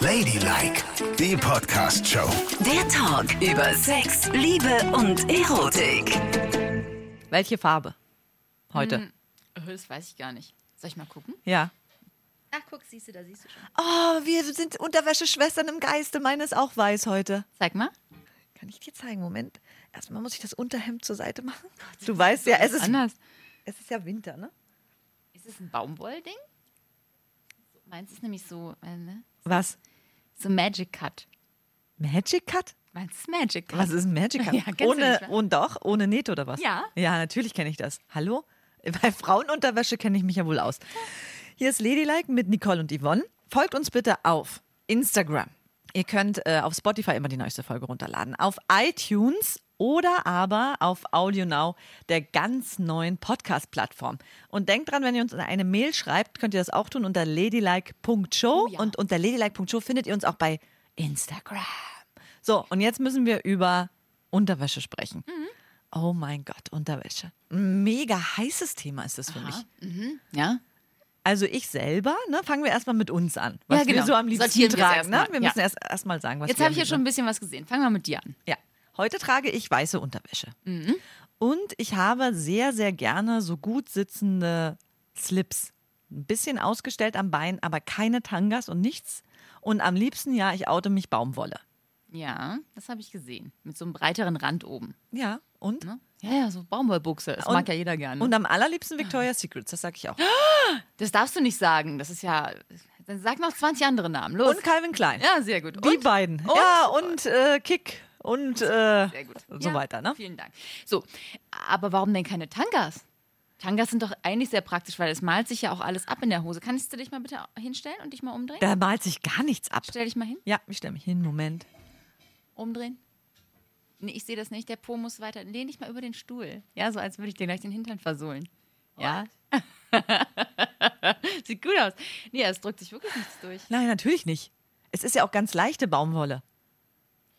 Ladylike, die Podcast-Show. Der Talk über Sex, Liebe und Erotik. Welche Farbe? Heute. Hm. Das weiß ich gar nicht. Soll ich mal gucken? Ja. Ach, guck, siehst du, da siehst du schon. Oh, wir sind Unterwäscheschwestern im Geiste. Meine ist auch weiß heute. Zeig mal. Kann ich dir zeigen? Moment. Erstmal muss ich das Unterhemd zur Seite machen. Du weißt ja, es ist, Anders. es ist ja Winter, ne? Ist es ein Baumwollding? So, Meins ist nämlich so, äh, ne? Was? So Magic Cut. Magic Cut? Meins ist Magic Cut. Was ist ein Magic Cut? Ja, du ohne, und doch, ohne Nähte oder was? Ja. Ja, natürlich kenne ich das. Hallo? Bei Frauenunterwäsche kenne ich mich ja wohl aus. Hier ist Ladylike mit Nicole und Yvonne. Folgt uns bitte auf Instagram. Ihr könnt äh, auf Spotify immer die neueste Folge runterladen. Auf iTunes oder aber auf AudioNow, der ganz neuen Podcast-Plattform. Und denkt dran, wenn ihr uns eine Mail schreibt, könnt ihr das auch tun unter ladylike.show. Oh ja. Und unter ladylike.show findet ihr uns auch bei Instagram. So, und jetzt müssen wir über Unterwäsche sprechen. Mhm. Oh mein Gott, Unterwäsche. Mega heißes Thema ist das für mich. ja? Also ich selber, ne, fangen wir erstmal mit uns an. Was Ja, genau. wir so am liebsten Sortieren wir tragen. erst Ne? Wir Ja. müssen erst erstmal sagen, was Jetzt wir habe ich ja schon ein bisschen was gesehen. Fangen wir mit dir an. ja, heute trage ich weiße Unterwäsche. Mhm. Und ich habe sehr, sehr gerne so gut sitzende Slips. Ein bisschen ausgestellt am Bein, aber keine Tangas und nichts. Und am liebsten, ja, ich oute mich Baumwolle. Ja, das habe ich gesehen. Mit so einem breiteren Rand oben. Ja, und? Ne? Ja, ja, so Baumwollbuchse. Das und, mag ja jeder gerne. Und am allerliebsten Victoria's Secrets, das sage ich auch. das darfst du nicht sagen. Das ist ja. Dann sag noch 20 andere Namen. Los. Und Calvin Klein. ja, sehr gut. Die Und? beiden. Und? Ja, und äh, Kick und äh, so Ja, weiter, ne? Vielen Dank. So, aber warum denn keine Tangas? Tangas sind doch eigentlich sehr praktisch, weil es malt sich ja auch alles ab in der Hose. Kannst du dich mal bitte hinstellen und dich mal umdrehen? Da malt sich gar nichts ab. Stell dich mal hin. Ja, ich stelle mich hin, Moment. Umdrehen. Nee, ich sehe das nicht. Der Po muss weiter. Lehn dich mal über den Stuhl. Ja, so als würde ich dir gleich den Hintern versohlen. Ja. Sieht gut aus. Nee, es drückt sich wirklich nichts durch. Nein, natürlich nicht. Es ist ja auch ganz leichte Baumwolle,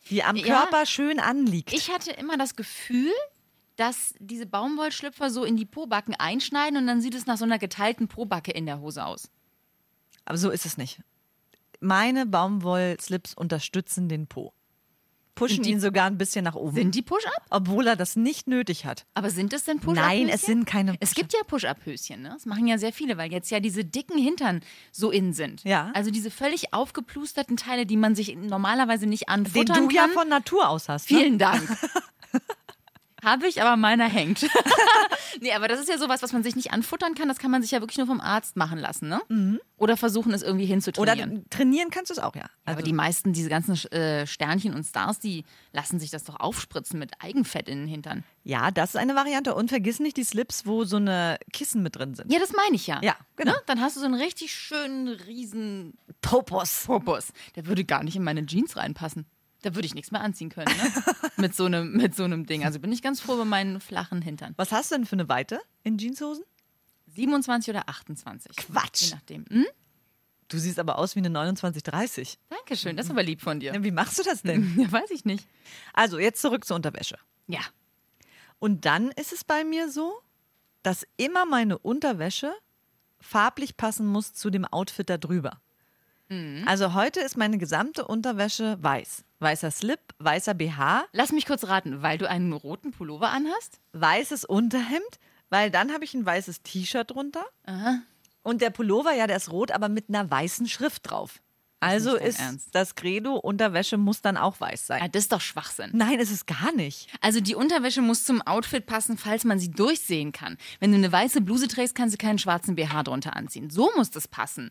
die am Ja. Körper schön anliegt. Ich hatte immer das Gefühl, dass diese Baumwollschlüpfer so in die Pobacken einschneiden und dann sieht es nach so einer geteilten Pobacke in der Hose aus. Aber so ist es nicht. Meine Baumwollslips unterstützen den Po. Pushen die- ihn sogar ein bisschen nach oben. Sind die Push-Up? obwohl er das nicht nötig hat. Aber sind es denn Push-Up? Nein, es sind keine Es gibt ja Push-Up-Höschen, ne? Das machen ja sehr viele, weil jetzt ja diese dicken Hintern so in sind. Ja. Also diese völlig aufgeplusterten Teile, die man sich normalerweise nicht Den anfuttern du ja kann. von Natur aus hast. Ne? Vielen Dank. Habe ich, aber meiner hängt. nee, aber das ist ja sowas, was man sich nicht anfuttern kann. Das kann man sich ja wirklich nur vom Arzt machen lassen, ne? Oder versuchen, es irgendwie Oder hinzutrainieren. trainieren kannst du es auch, ja. Also, aber die meisten, diese ganzen äh, Sternchen und Stars, die lassen sich das doch aufspritzen mit Eigenfett in den Hintern. ja, das ist eine Variante. Und vergiss nicht die Slips, wo so eine Kissen mit drin sind. Ja, das meine ich ja. Ja, genau. Ne? Dann hast du so einen richtig schönen, riesen Popos. Popos. Der würde gar nicht in meine Jeans reinpassen. Da würde ich nichts mehr anziehen können, ne? mit, so einem, mit so einem Ding. Also bin ich ganz froh über meinen flachen Hintern. Was hast du denn für eine Weite in Jeanshosen? 27 oder 28. Quatsch. Je nachdem. Hm? Du siehst aber aus wie eine 2930. Dankeschön, das ist aber lieb von dir. Ja, Wie machst du das denn? Ja, weiß ich nicht. Also, jetzt zurück zur Unterwäsche. Ja. Und dann ist es bei mir so, dass immer meine Unterwäsche farblich passen muss zu dem Outfit da drüber. Also heute ist meine gesamte Unterwäsche weiß. Weißer Slip, weißer BH, Lass mich kurz raten, weil du einen roten Pullover anhast? weißes Unterhemd, weil dann habe ich ein weißes T-Shirt drunter. Und der Pullover, ja, der ist rot, aber mit einer weißen Schrift drauf. Also ist Ernst. das Credo, Unterwäsche muss dann auch weiß sein. Ja, das ist doch Schwachsinn. Nein, ist es gar nicht. Also die Unterwäsche muss zum Outfit passen, falls man sie durchsehen kann. Wenn du eine weiße Bluse trägst, kannst du keinen schwarzen BH drunter anziehen. So muss das passen.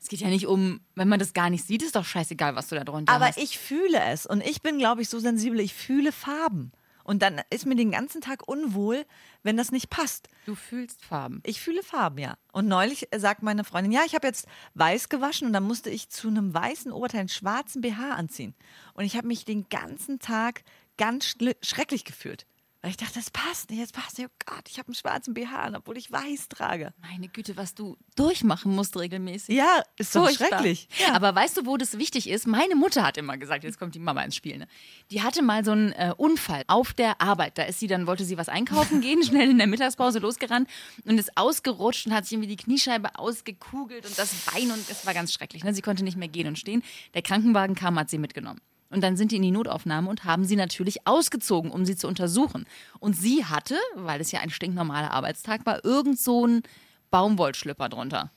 Es geht ja nicht um, wenn man das gar nicht sieht, ist doch scheißegal, was du da drunter Aber hast. ich fühle es und ich bin, glaube ich, so sensibel, ich fühle Farben. Und dann ist mir den ganzen Tag unwohl, wenn das nicht passt. Du fühlst Farben. Ich fühle Farben, ja. Und neulich sagt meine Freundin, ja, ich habe jetzt weiß gewaschen und dann musste ich zu einem weißen Oberteil einen schwarzen BH anziehen. Und ich habe mich den ganzen Tag ganz schrecklich gefühlt. Weil ich dachte, das passt nicht, das passt nicht. Oh Gott, ich habe einen schwarzen BH an, obwohl ich weiß trage. Meine Güte, was du durchmachen musst regelmäßig. Ja, ist Furchtbar. schrecklich. Aber weißt du, wo das wichtig ist? Meine Mutter hat immer gesagt, jetzt kommt die Mama ins Spiel. Ne? Die hatte mal so einen äh, Unfall auf der Arbeit. Da ist sie dann, wollte sie was einkaufen gehen, schnell in der Mittagspause losgerannt und ist ausgerutscht und hat sich irgendwie die Kniescheibe ausgekugelt und das Bein und es war ganz schrecklich. Ne? Sie konnte nicht mehr gehen und stehen. Der Krankenwagen kam, hat sie mitgenommen. Und dann sind die in die Notaufnahme und haben sie natürlich ausgezogen, um sie zu untersuchen. Und sie hatte, weil es ja ein stinknormaler Arbeitstag war, irgend so einen Baumwollschlüpper drunter.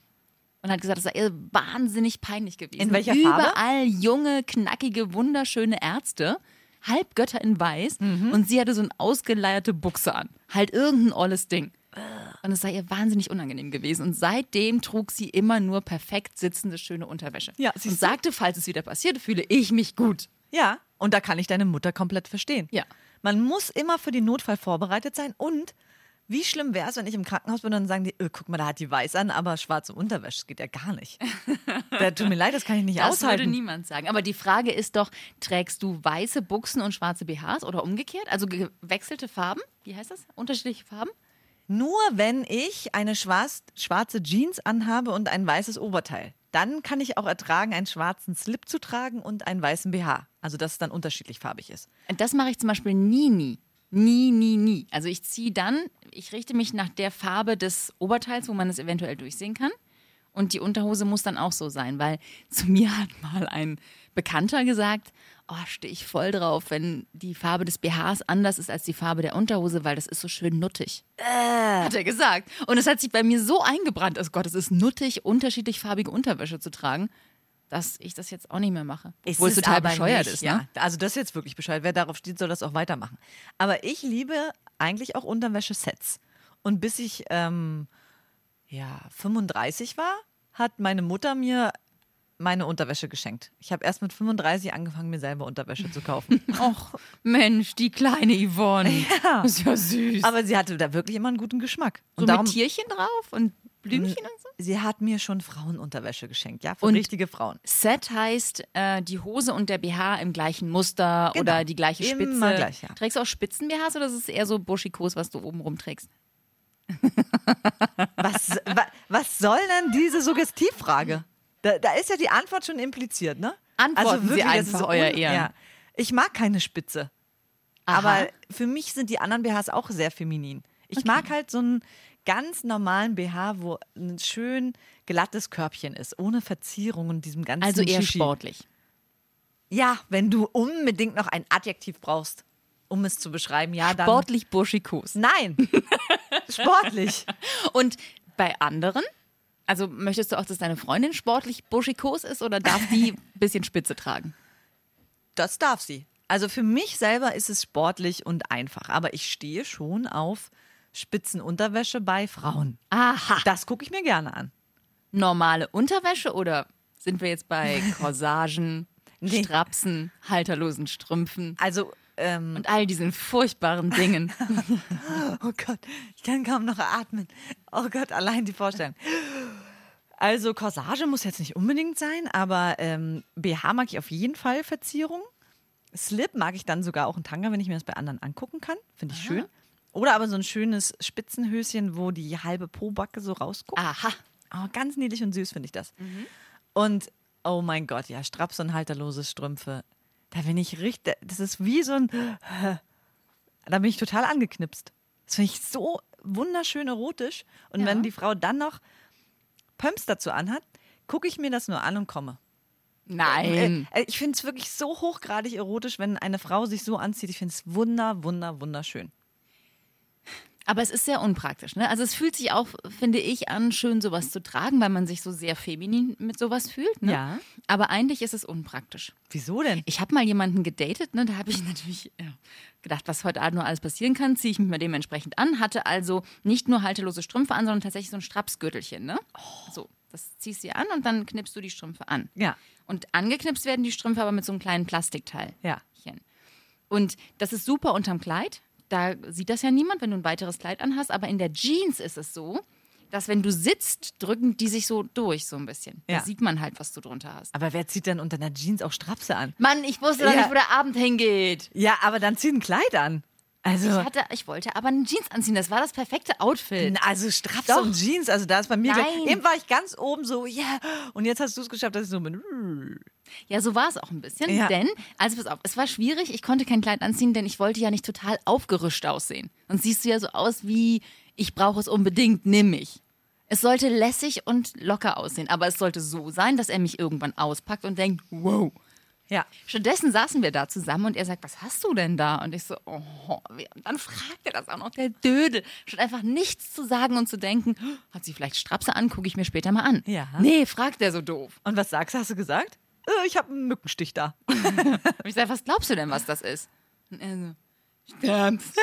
Und hat gesagt, das sei ihr wahnsinnig peinlich gewesen. In welcher Farbe? Überall junge, knackige, wunderschöne Ärzte, Halbgötter in Weiß. Und sie hatte so eine ausgeleierte Buchse an. Halt irgendein olles Ding. Und es sei ihr wahnsinnig unangenehm gewesen. Und seitdem trug sie immer nur perfekt sitzende, schöne Unterwäsche. Ja, und sagte, falls es wieder passiert, fühle ich mich gut. Ja, und da kann ich deine Mutter komplett verstehen. Ja. Man muss immer für den Notfall vorbereitet sein und wie schlimm wäre es, wenn ich im Krankenhaus bin und dann sagen die, öh, guck mal, da hat die weiß an, aber schwarze Unterwäsche, das geht ja gar nicht. da, tut mir leid, das kann ich nicht Das würde aushalten. niemand sagen. Aber die Frage ist doch, trägst du weiße Buchsen und schwarze BHs oder umgekehrt? Also gewechselte Farben? Wie heißt das? Unterschiedliche Farben? Nur wenn ich eine schwarz, schwarze Jeans anhabe und ein weißes Oberteil. Dann kann ich auch ertragen, einen schwarzen Slip zu tragen und einen weißen BH. Also, dass es dann unterschiedlich farbig ist. Das mache ich zum Beispiel nie, nie. Nie, nie, nie. Also ich ziehe dann, ich richte mich nach der Farbe des Oberteils, wo man es eventuell durchsehen kann. Und die Unterhose muss dann auch so sein, weil zu mir hat mal ein Bekannter gesagt, oh, stehe ich voll drauf, wenn die Farbe des BHs anders ist als die Farbe der Unterhose, weil das ist so schön nuttig. Hat er gesagt. Und es hat sich bei mir so eingebrannt, oh Gott, es ist nuttig, unterschiedlich farbige Unterwäsche zu tragen, dass ich das jetzt auch nicht mehr mache. Obwohl es ist total bescheuert nicht, ist, ja. ne? Also das ist jetzt wirklich bescheuert. Wer darauf steht, soll das auch weitermachen. Aber ich liebe eigentlich auch Unterwäsche-Sets. Und bis ich ähm, ja, 35 war, hat meine Mutter mir meine Unterwäsche geschenkt. Ich habe erst mit 35 angefangen, mir selber Unterwäsche zu kaufen. Och, Mensch, die kleine Yvonne. Ja. Ist ja süß. Aber sie hatte da wirklich immer einen guten Geschmack. so Und darum, mit Tierchen drauf und Blümchen und so? sie hat mir schon Frauenunterwäsche geschenkt, ja, für Und- richtige Frauen. Set heißt äh, die Hose und der BH im gleichen Muster Genau. oder die gleiche Immer Spitze. gleich, ja. Trägst du auch Spitzen-BHs oder ist es eher so Buschikos, was du oben rum trägst? Was, wa, was soll denn diese Suggestivfrage? Da, da ist ja die Antwort schon impliziert, ne? Antworten Sie das einfach, ist euer Ehren. Ja. Ich mag keine Spitze. Aha. Aber für mich sind die anderen BHs auch sehr feminin. Ich mag halt so einen ganz normalen BH, wo ein schön glattes Körbchen ist, ohne Verzierung und diesem ganzen Also eher Shishi. sportlich. Ja, wenn du unbedingt noch ein Adjektiv brauchst, um es zu beschreiben, ja, dann. Sportlich Buschikos. Nein. Sportlich. Und bei anderen? Also möchtest du auch, dass deine Freundin sportlich buschikos ist oder darf die ein bisschen Spitze tragen? Das darf sie. Also für mich selber ist es sportlich und einfach. Aber ich stehe schon auf Spitzenunterwäsche bei Frauen. Aha. Das gucke ich mir gerne an. Normale Unterwäsche oder sind wir jetzt bei Corsagen, Nee. Strapsen, halterlosen Strümpfen Also, ähm, und all diesen furchtbaren Dingen? oh Gott, ich kann kaum noch atmen. Oh Gott, allein die Vorstellung. Also Corsage muss jetzt nicht unbedingt sein, aber ähm, BH mag ich auf jeden Fall Verzierung. Slip mag ich dann sogar auch ein Tanga, wenn ich mir das bei anderen angucken kann. Finde ich schön. Oder aber so ein schönes Spitzenhöschen, wo die halbe Pobacke so rausguckt. Aha. Oh, ganz niedlich und süß finde ich das. Und oh mein Gott, ja, Straps und halterlose Strümpfe. Da bin ich richtig, das ist wie so ein, da bin ich total angeknipst. Das finde ich so wunderschön erotisch. Und Ja. wenn die Frau dann noch Pumps dazu anhat, gucke ich mir das nur an und komme. Nein. Äh, äh, ich finde es wirklich so hochgradig erotisch, wenn eine Frau sich so anzieht. Ich finde es wunder, wunder, wunderschön. Aber es ist sehr unpraktisch. Ne? Also es fühlt sich auch, finde ich, an, schön sowas zu tragen, weil man sich so sehr feminin mit sowas fühlt. Ne? Ja. Aber eigentlich ist es unpraktisch. Wieso denn? Ich habe mal jemanden gedatet, ne? da habe ich natürlich ja, gedacht, was heute Abend nur alles passieren kann, ziehe ich mich mal dementsprechend an. Hatte also nicht nur haltelose Strümpfe an, sondern tatsächlich so ein Strapsgürtelchen. Ne? So, das ziehst du dir an und dann knippst du die Strümpfe an. Ja. Und angeknipst werden die Strümpfe aber mit so einem kleinen Plastikteil. Ja. Und das ist super unterm Kleid. Da sieht das ja niemand, wenn du ein weiteres Kleid anhast. Aber in der Jeans ist es so, dass wenn du sitzt, drücken die sich so durch so ein bisschen. Ja. Da sieht man halt, was du drunter hast. Aber wer zieht denn unter einer Jeans auch Strapse an? Mann, ich wusste doch Ja. nicht, wo der Abend hingeht. Ja, aber dann zieh ein Kleid an. Also, Ich, hatte, ich wollte aber eine Jeans anziehen. Das war das perfekte Outfit. also Straps Doch. und Jeans, also da ist bei mir, Nein. eben war ich ganz oben so, ja, und jetzt hast du es geschafft, dass ich so bin. Ja, so war es auch ein bisschen. Ja. Denn, also pass auf, es war schwierig. Ich konnte kein Kleid anziehen, denn ich wollte ja nicht total aufgerüscht aussehen. Und siehst du ja so aus wie, ich brauche es unbedingt, nimm mich. Es sollte lässig und locker aussehen, aber es sollte so sein, dass er mich irgendwann auspackt und denkt, wow. Ja. Stattdessen saßen wir da zusammen und er sagt, was hast du denn da? Und ich so, oh, und dann fragt er das auch noch, der Dödel. Statt einfach nichts zu sagen und zu denken, hat sie vielleicht Strapse an, gucke ich mir später mal an. Ja. Nee, fragt er so doof. Und was sagst du? Hast du gesagt? Äh, ich habe einen Mückenstich da. Und ich sage, was glaubst du denn, was das ist? Und er so, Stamps.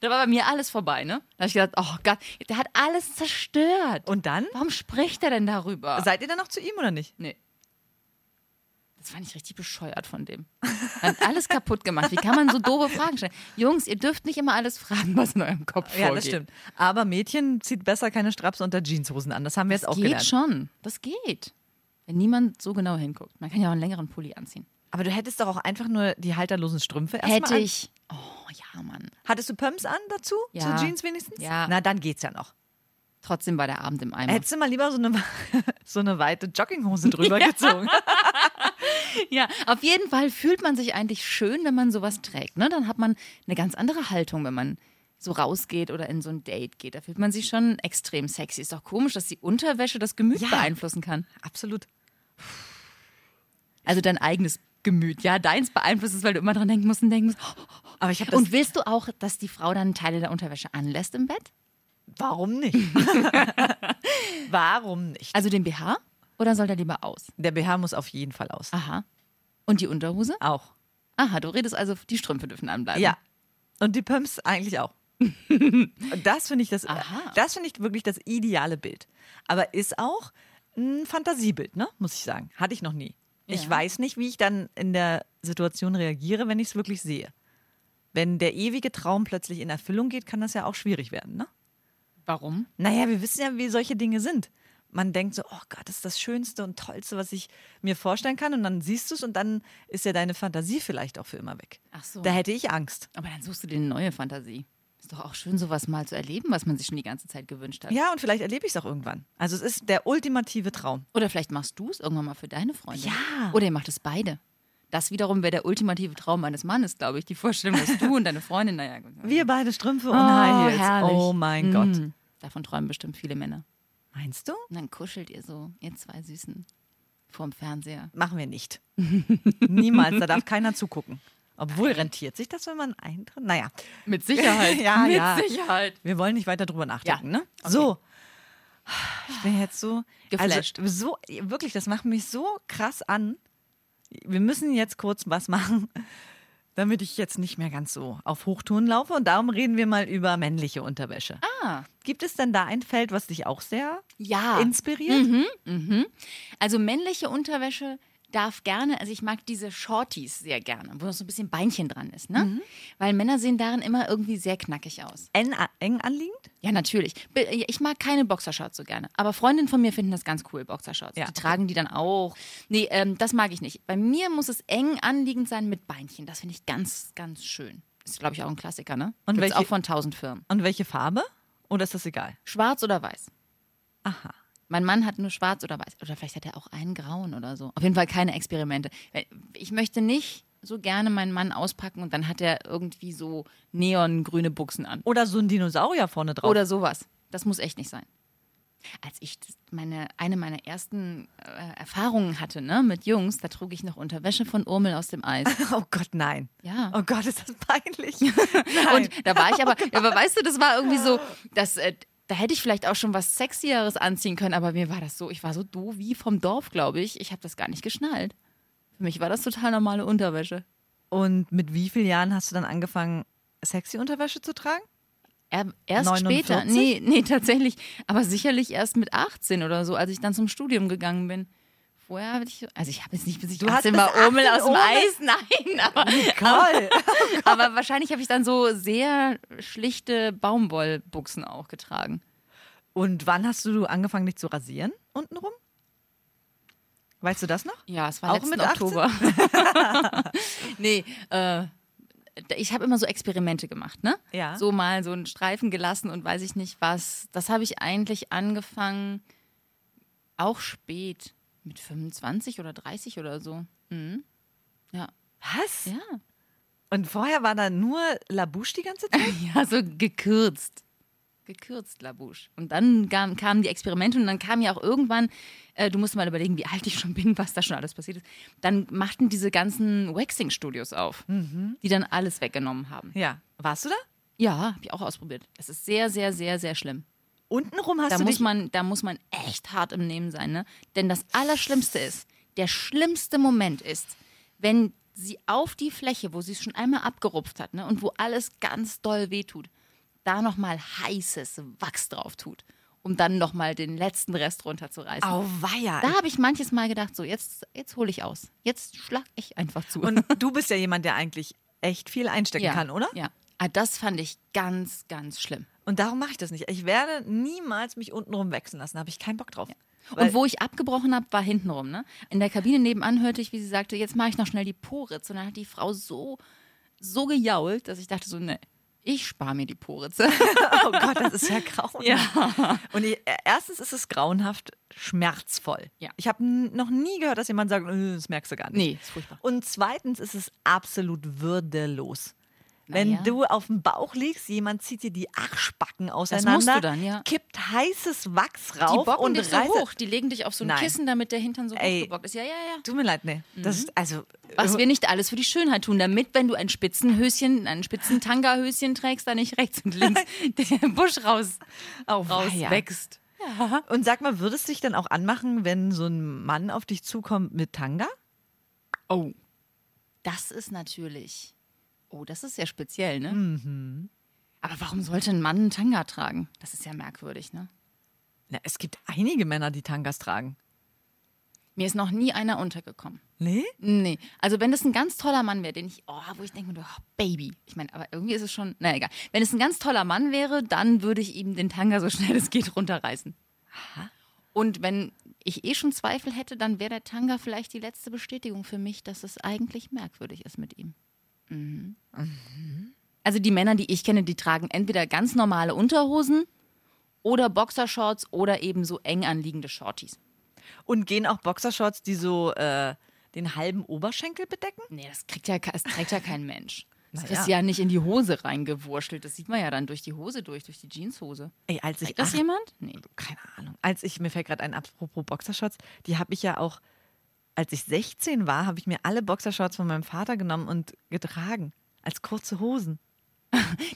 Da war bei mir alles vorbei, ne? Da habe ich gedacht, oh Gott, der hat alles zerstört. Und dann? Warum spricht er denn darüber? Seid ihr dann noch zu ihm oder nicht? Nee. Das fand ich richtig bescheuert von dem. Hat alles kaputt gemacht. Wie kann man so doofe Fragen stellen? Jungs, ihr dürft nicht immer alles fragen, was in eurem Kopf vorgeht. Ja, das stimmt. Aber Mädchen zieht besser keine Straps unter Jeanshosen an. Das haben wir jetzt auch geht gelernt. schon. Das geht. Wenn niemand so genau hinguckt. Man kann ja auch einen längeren Pulli anziehen. Aber du hättest doch auch einfach nur die halterlosen Strümpfe erstmal Hätte an. ich. Oh ja, Mann. Hattest du Pumps an dazu? Ja. Zu Jeans wenigstens? Ja. Na, dann geht's ja noch. Trotzdem war der Abend im Eimer. Hättest du mal lieber so eine, so eine weite Jogginghose drüber gezogen. Ja, auf jeden Fall fühlt man sich eigentlich schön, wenn man sowas trägt. Ne? Dann hat man eine ganz andere Haltung, wenn man so rausgeht oder in so ein Date geht. Da fühlt man sich schon extrem sexy. Ist doch komisch, dass die Unterwäsche das Gemüt Ja. beeinflussen kann. Absolut. Also dein eigenes Gemüt. Ja, deins beeinflusst es, weil du immer dran denken musst und denken musst. oh, Aber ich habe das. Und willst du auch, dass die Frau dann Teile der Unterwäsche anlässt im Bett? warum nicht? warum nicht? Also den BH? Oder soll der lieber aus? Der BH muss auf jeden Fall aus. Aha. Und die Unterhose? Auch. Aha, du redest also, die Strümpfe dürfen anbleiben. Ja. Und die Pumps eigentlich auch. Und das finde ich das, Aha. das finde ich wirklich das ideale Bild. Aber ist auch ein Fantasiebild, ne? Muss ich sagen. Hatte ich noch nie. Ich Ja. weiß nicht, wie ich dann in der Situation reagiere, wenn ich es wirklich sehe. Wenn der ewige Traum plötzlich in Erfüllung geht, kann das ja auch schwierig werden, ne? Warum? Naja, wir wissen ja, wie solche Dinge sind. Man denkt so, oh Gott, das ist das Schönste und Tollste, was ich mir vorstellen kann. Und dann siehst du es und dann ist ja deine Fantasie vielleicht auch für immer weg. Ach so. Da hätte ich Angst. Aber dann suchst du dir eine neue Fantasie. Ist doch auch schön, sowas mal zu erleben, was man sich schon die ganze Zeit gewünscht hat. Ja, und vielleicht erlebe ich es auch irgendwann. Also es ist der ultimative Traum. Oder vielleicht machst du es irgendwann mal für deine Freunde. Ja. Oder ihr macht es beide. Das wiederum wäre der ultimative Traum eines Mannes, glaube ich. Die Vorstellung, dass du und deine Freundin, naja, gut. Wir beide Strümpfe und Oh, High Heels. herrlich. Oh mein Gott. Mm. Davon träumen bestimmt viele Männer. Meinst du? Und dann kuschelt ihr so, ihr zwei Süßen, vorm Fernseher. Machen wir nicht. Niemals, da darf keiner zugucken. Obwohl, rentiert sich das, wenn man eintritt? Naja, Mit Sicherheit. Ja, Mit ja. Sicherheit. wir wollen nicht weiter drüber nachdenken, Ja, ne? So. Ich bin jetzt so Geflasht. Also, so wirklich, das macht mich so krass an. Wir müssen jetzt kurz was machen, damit ich jetzt nicht mehr ganz so auf Hochtouren laufe. Und darum reden wir mal über männliche Unterwäsche. Ah. Gibt es denn da ein Feld, was dich auch sehr Ja. inspiriert? Also männliche Unterwäsche darf gerne, also ich mag diese Shorties sehr gerne, wo noch so ein bisschen Beinchen dran ist, ne? Mhm. Weil Männer sehen darin immer irgendwie sehr knackig aus. Eng, eng anliegend? Ja, natürlich. Ich mag keine Boxershorts so gerne. Aber Freundinnen von mir finden das ganz cool, Boxershorts. Ja. Die tragen die dann auch. Nee, ähm, das mag ich nicht. Bei mir muss es eng anliegend sein mit Beinchen. Das finde ich ganz, ganz schön. Ist, glaube ich, auch ein Klassiker, ne? Und Gibt's welche- auch von tausend Firmen. Und welche Farbe? Oder ist das egal? Schwarz oder weiß? Aha. Mein Mann hat nur schwarz oder weiß. Oder vielleicht hat er auch einen grauen oder so. Auf jeden Fall keine Experimente. Ich möchte nicht so gerne meinen Mann auspacken und dann hat er irgendwie so neongrüne Buchsen an. Oder so ein Dinosaurier vorne drauf. Oder sowas. Das muss echt nicht sein. Als ich meine, eine meiner ersten äh, Erfahrungen hatte ne, mit Jungs, da trug ich noch Unterwäsche von Urmel aus dem Eis. Oh Gott, nein. Ja. Oh Gott, ist das peinlich. Und da war ich aber, ja, aber weißt du, das war irgendwie so, dass, äh, da hätte ich vielleicht auch schon was Sexieres anziehen können, aber mir war das so, ich war so doof wie vom Dorf, glaube ich. Ich habe das gar nicht geschnallt. Für mich war das total normale Unterwäsche. Und mit wie vielen Jahren hast du dann angefangen, sexy Unterwäsche zu tragen? Er, erst 49? später. Nee, nee, tatsächlich. Aber sicherlich erst mit 18 oder so, als ich dann zum Studium gegangen bin. Vorher habe ich, also ich habe jetzt nicht bis ich Du hast 18 bis war Urmel 18 aus dem? Eis, nein, aber, Toll. aber wahrscheinlich habe ich dann so sehr schlichte Baumwollbuchsen auch getragen. Und wann hast du angefangen, dich zu rasieren untenrum? Weißt du das noch? Ja, es war Auch mit 18? Oktober. nee, äh, ich habe immer so Experimente gemacht, ne? Ja. So mal so einen Streifen gelassen und weiß ich nicht was. Das habe ich eigentlich angefangen, auch spät, mit 25 oder 30 oder so. Mhm. Ja. Was? Ja. Und vorher war da nur Labouche die ganze Zeit? Ja, so gekürzt. Gekürzt, Labouche. Und dann kam, kamen die Experimente und dann kam ja auch irgendwann, äh, du musst mal überlegen, wie alt ich schon bin, was da schon alles passiert ist. Dann machten diese ganzen Waxing-Studios auf, die dann alles weggenommen haben. Ja. Warst du da? Ja, habe ich auch ausprobiert. Das ist sehr, sehr, sehr, sehr schlimm. Untenrum hast Da du muss, dich... man, da muss man echt hart im Nehmen sein, ne? Denn das Allerschlimmste ist, der schlimmste Moment ist, wenn sie auf die Fläche, wo sie es schon einmal abgerupft hat, ne, und wo alles ganz doll wehtut, da nochmal heißes Wachs drauf tut, um dann nochmal den letzten Rest runterzureißen. Auweia. Da habe ich manches Mal gedacht, so, jetzt, jetzt hole ich aus. Jetzt schlag ich einfach zu. Und du bist ja jemand, der eigentlich echt viel einstecken ja, kann, oder? Ja. Ah, das fand ich ganz, ganz schlimm. Und darum mache ich das nicht. Ich werde niemals mich untenrum wechseln lassen. Da habe ich keinen Bock drauf. Weil- Und wo ich abgebrochen habe, war hintenrum. Ne? In der Kabine nebenan hörte ich, wie sie sagte, jetzt mache ich noch schnell die Poritze. Und dann hat die Frau so, so gejault, dass ich dachte so, ne, ich spare mir die Poritze. Oh Gott, das ist ja grauenhaft. Ja. Und ich, äh, erstens ist es grauenhaft schmerzvoll. Ja. Ich habe noch nie gehört, dass jemand sagt, "Äh, das merkst du gar nicht. Nee, ist furchtbar. Und zweitens ist es absolut würdelos. Wenn ja. du auf dem Bauch liegst, jemand zieht dir die Arschbacken auseinander, dann, ja. kippt heißes Wachs Die rauf bocken und dich so hoch. Die legen dich auf so ein Nein. Kissen, damit der Hintern so Ey. hochgebockt ist. Ja, ja, ja. Tut mir leid, nee. Das ist also. Was wir nicht alles für die Schönheit tun, damit, wenn du ein Spitzenhöschen, ein Spitzen-Tanga-Höschen trägst, da nicht rechts und links der Busch raus, Auweia. rauswächst. Und sag mal, würdest du dich dann auch anmachen, wenn so ein Mann auf dich zukommt mit Tanga? Oh. Das ist natürlich. Oh, das ist ja speziell, ne? Aber warum sollte ein Mann einen Tanga tragen? Das ist ja merkwürdig, ne? Na, es gibt einige Männer, die Tangas tragen. Mir ist noch nie einer untergekommen. Nee? Nee. Also, wenn das ein ganz toller Mann wäre, den ich, oh, wo ich denke, oh, Baby. Ich meine, aber irgendwie ist es schon, na egal. Wenn es ein ganz toller Mann wäre, dann würde ich ihm den Tanga so schnell es geht runterreißen. Und wenn ich eh schon Zweifel hätte, dann wäre der Tanga vielleicht die letzte Bestätigung für mich, dass es eigentlich merkwürdig ist mit ihm. Mhm. Also die Männer, die ich kenne, die tragen entweder ganz normale Unterhosen oder Boxershorts oder eben so eng anliegende Shorties. Und gehen auch Boxershorts, die so äh, den halben Oberschenkel bedecken? Nee, das kriegt ja, das trägt ja kein Mensch. Das Na ja. ist ja nicht in die Hose reingewurschtelt. Das sieht man ja dann durch die Hose durch, durch die Jeanshose. Ey, als ich Trägt das jemand? Nee. keine Ahnung. Als ich, mir fällt gerade ein, apropos Boxershorts, die habe ich ja auch, als ich 16 war, habe ich mir alle Boxershorts von meinem Vater genommen und getragen. Als kurze Hosen.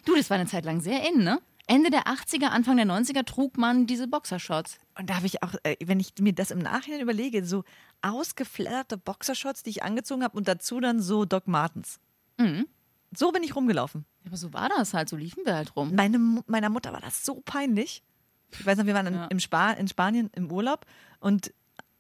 Du, das war eine Zeit lang sehr in, ne? Ende der 80er, Anfang der 90er trug man diese Boxershorts. Und da habe ich auch, äh, wenn ich mir das im Nachhinein überlege, so ausgeflatterte Boxershorts, die ich angezogen habe und dazu dann so Doc Martens. Mhm. So bin ich rumgelaufen. Aber so war das halt, so liefen wir halt rum. Meine, meiner Mutter war das so peinlich. Ich weiß noch, wir waren Ja. im Spa in Spanien im Urlaub und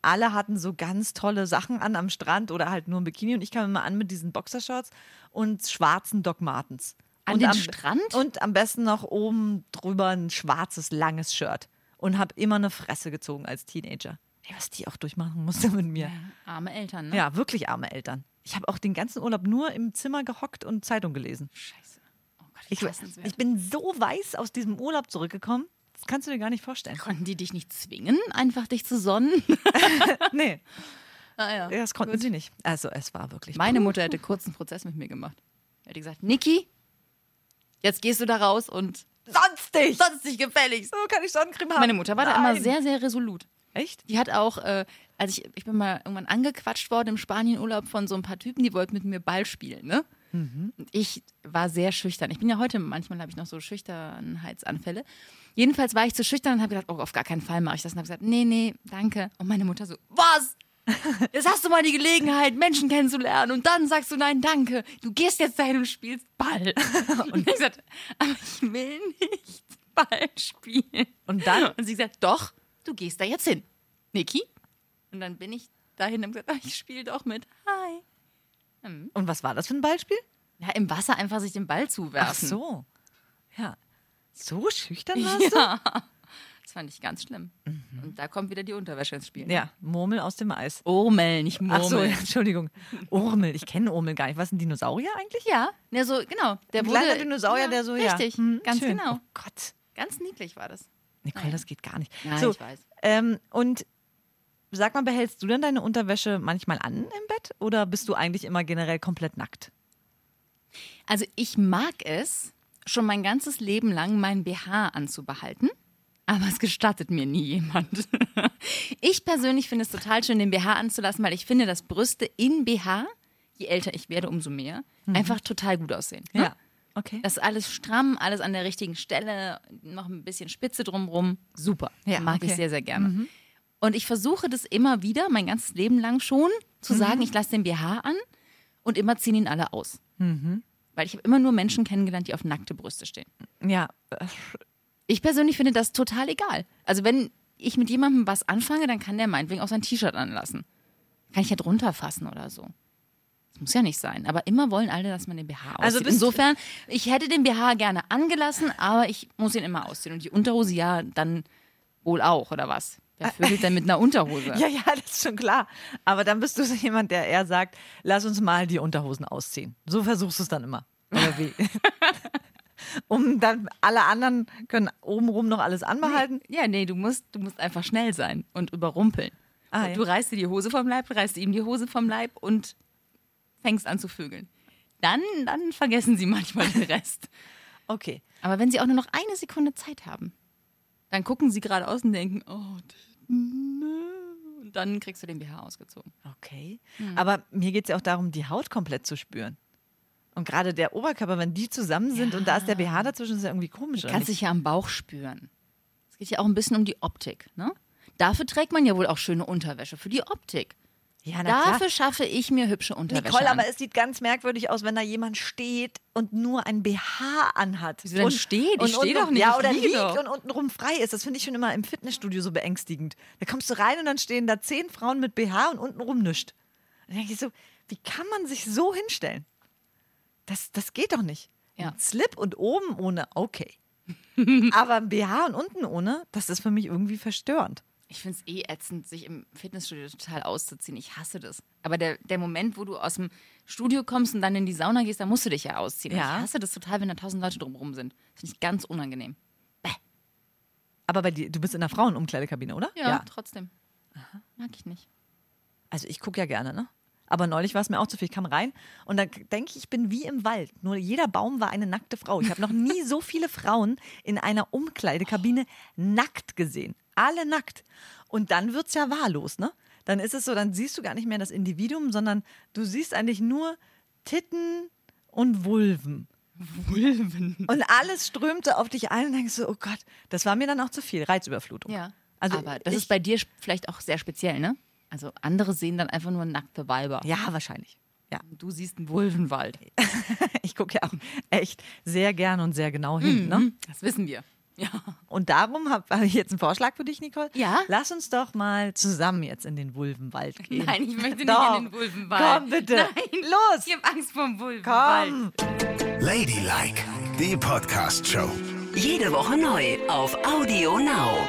alle hatten so ganz tolle Sachen an am Strand oder halt nur ein Bikini und ich kam immer an mit diesen Boxershorts und schwarzen Doc Martens. An und den am, Strand? Und am besten noch oben drüber ein schwarzes, langes Shirt. Und habe immer eine Fresse gezogen als Teenager. Ey, was die auch durchmachen musste mit mir. Arme Eltern, ne? Ja, wirklich arme Eltern. Ich habe auch den ganzen Urlaub nur im Zimmer gehockt und Zeitung gelesen. Scheiße. Oh Gott, Ich, ich bin so weiß aus diesem Urlaub zurückgekommen. Das kannst du dir gar nicht vorstellen. Konnten die dich nicht zwingen, einfach dich zu sonnen? Nee, ah, ja. das konnten sie nicht. Also es war wirklich. Meine Mutter hätte kurz einen Prozess mit mir gemacht. Er hätte gesagt, Niki, jetzt gehst du da raus und sonst nicht. sonst nicht gefälligst. So kann ich Sonnencreme haben. Meine Mutter war da immer Nein. sehr, sehr resolut. Echt? Die hat auch, äh, also ich, ich bin mal irgendwann angequatscht worden im Spanienurlaub von so ein paar Typen, die wollten mit mir Ball spielen, ne? Und ich war sehr schüchtern. Ich bin ja heute, manchmal habe ich noch so Schüchternheitsanfälle. Jedenfalls war ich zu schüchtern und habe gedacht, oh, auf gar keinen Fall mache ich das. Und habe gesagt, nee, nee, danke. Und meine Mutter so, was? Jetzt hast du mal die Gelegenheit, Menschen kennenzulernen und dann sagst du nein, danke. Du gehst jetzt dahin und spielst Ball. Und ich gesagt, aber ich will nicht Ball spielen. Und dann? Und sie gesagt, doch, du gehst da jetzt hin. Niki? Und dann bin ich dahin und habe gesagt, ich spiele doch mit. Hi. Und was war das für ein Beispiel? Ja, im Wasser einfach sich den Ball zuwerfen. Ach so. Ja. So schüchtern warst du? Ja. Das fand ich ganz schlimm. Und da kommt wieder die Unterwäsche ins Spiel. Ja, Murmel aus dem Eis. Urmel, nicht Murmel. Ach so, Entschuldigung. Urmel, ich kenne Urmel gar nicht. Was, ein Dinosaurier eigentlich? Ja, ja, so, genau. Der Ein wurde, kleiner Dinosaurier, ja, der so, ja. Richtig, Hm, ganz schön. genau. Oh Gott. Ganz niedlich war das. Nicole, Naja. das geht gar nicht. Nein, so, ich weiß. Ähm, und sag mal, behältst du denn deine Unterwäsche manchmal an im Bett oder bist du eigentlich immer generell komplett nackt? Also ich mag es, schon mein ganzes Leben lang meinen BH anzubehalten. Aber es gestattet mir nie jemand. Ich persönlich finde es total schön, den BH anzulassen, weil ich finde, dass Brüste in BH, je älter ich werde, umso mehr, einfach total gut aussehen. ne? Okay. Das ist alles stramm, alles an der richtigen Stelle, noch ein bisschen Spitze drumrum. Super. Ja, Mag okay. Mhm. ich sehr, sehr gerne. Und ich versuche das immer wieder, mein ganzes Leben lang schon, zu sagen, Mhm. ich lasse den BH an und immer ziehen ihn alle aus. Mhm. Weil ich habe immer nur Menschen kennengelernt, die auf nackte Brüste stehen. ja, Ich persönlich finde das total egal. Also wenn ich mit jemandem was anfange, dann kann der meinetwegen auch sein T-Shirt anlassen. Kann ich ja drunter fassen oder so. Das muss ja nicht sein. Aber immer wollen alle, dass man den BH auszieht. Also Insofern, ich hätte den BH gerne angelassen, aber ich muss ihn immer ausziehen. Und die Unterhose ja dann wohl auch, oder was? Wer vögelt denn mit einer Unterhose? ja, ja, das ist schon klar. Aber dann bist du so jemand, der eher sagt, lass uns mal die Unterhosen ausziehen. So versuchst du es dann immer. Oder wie? um dann alle anderen können obenrum noch alles anbehalten. Ja, nee, du musst, du musst einfach schnell sein und überrumpeln. Ah, und ja. du reißt dir die Hose vom Leib, reißt ihm die Hose vom Leib und fängst an zu vögeln. Dann, dann vergessen sie manchmal den Rest. Okay. Aber wenn sie auch nur noch eine Sekunde Zeit haben, dann gucken sie geradeaus und denken, oh, und dann kriegst du den BH ausgezogen. Okay. Mhm. Aber mir geht es ja auch darum, die Haut komplett zu spüren. Und gerade der Oberkörper, wenn die zusammen sind und da ist der BH dazwischen, ist ja irgendwie komisch. oder Kannst dich ja am Bauch spüren. Es geht ja auch ein bisschen um die Optik, ne? Dafür trägt man ja wohl auch schöne Unterwäsche, für die Optik. Ja, na klar. Dafür schaffe ich mir hübsche Unterwäsche Nicole, an. aber es sieht ganz merkwürdig aus, wenn da jemand steht und nur ein BH anhat. Wieso denn und, steht? Ich und steh unten- doch nicht, Ja, oder liegt doch. und untenrum frei ist. Das finde ich schon immer im Fitnessstudio so beängstigend. Da kommst du rein und dann stehen da zehn Frauen mit BH und untenrum nischt. Dann denke ich so, wie kann man sich so hinstellen? Das, das geht doch nicht. Ja. Ein Slip und oben ohne, okay. Aber ein BH und unten ohne, das ist für mich irgendwie verstörend. Ich finde es eh ätzend, sich im Fitnessstudio total auszuziehen. Ich hasse das. Aber der, der Moment, wo du aus dem Studio kommst und dann in die Sauna gehst, da musst du dich ja ausziehen. Ja. Ich hasse das total, wenn da tausend Leute drumherum sind. Das finde ich ganz unangenehm. Aber bei dir, du bist in der Frauenumkleidekabine, oder? trotzdem. Mag ich nicht. Also ich gucke ja gerne, ne? Aber neulich war es mir auch zu viel. Ich kam rein und dann denke ich, ich bin wie im Wald. Nur jeder Baum war eine nackte Frau. Ich habe noch nie so viele Frauen in einer Umkleidekabine nackt gesehen. Alle nackt. Und dann wird es ja wahllos, ne? Dann ist es so, dann siehst du gar nicht mehr das Individuum, sondern du siehst eigentlich nur Titten und Vulven. Vulven. Und alles strömte auf dich ein und denkst so, oh Gott, das war mir dann auch zu viel. Reizüberflutung. Ja. Also Aber das ich- ist bei dir vielleicht auch sehr speziell, ne? Also andere sehen dann einfach nur nackte Weiber. Ja, wahrscheinlich. Ja. Du siehst einen Vulvenwald. Ich gucke ja auch echt sehr gern und sehr genau hin. Ne? Das wissen wir. Ja. Und darum habe hab ich jetzt einen Vorschlag für dich, Nicole. Ja? Lass uns doch mal zusammen jetzt in den Vulvenwald gehen. Nein, ich möchte nicht Doch. in den Vulvenwald. Komm bitte. Nein. Los. Ich habe Angst vor dem Vulvenwald. Komm. Ladylike, die Podcast-Show. Jede Woche neu auf Audio Now.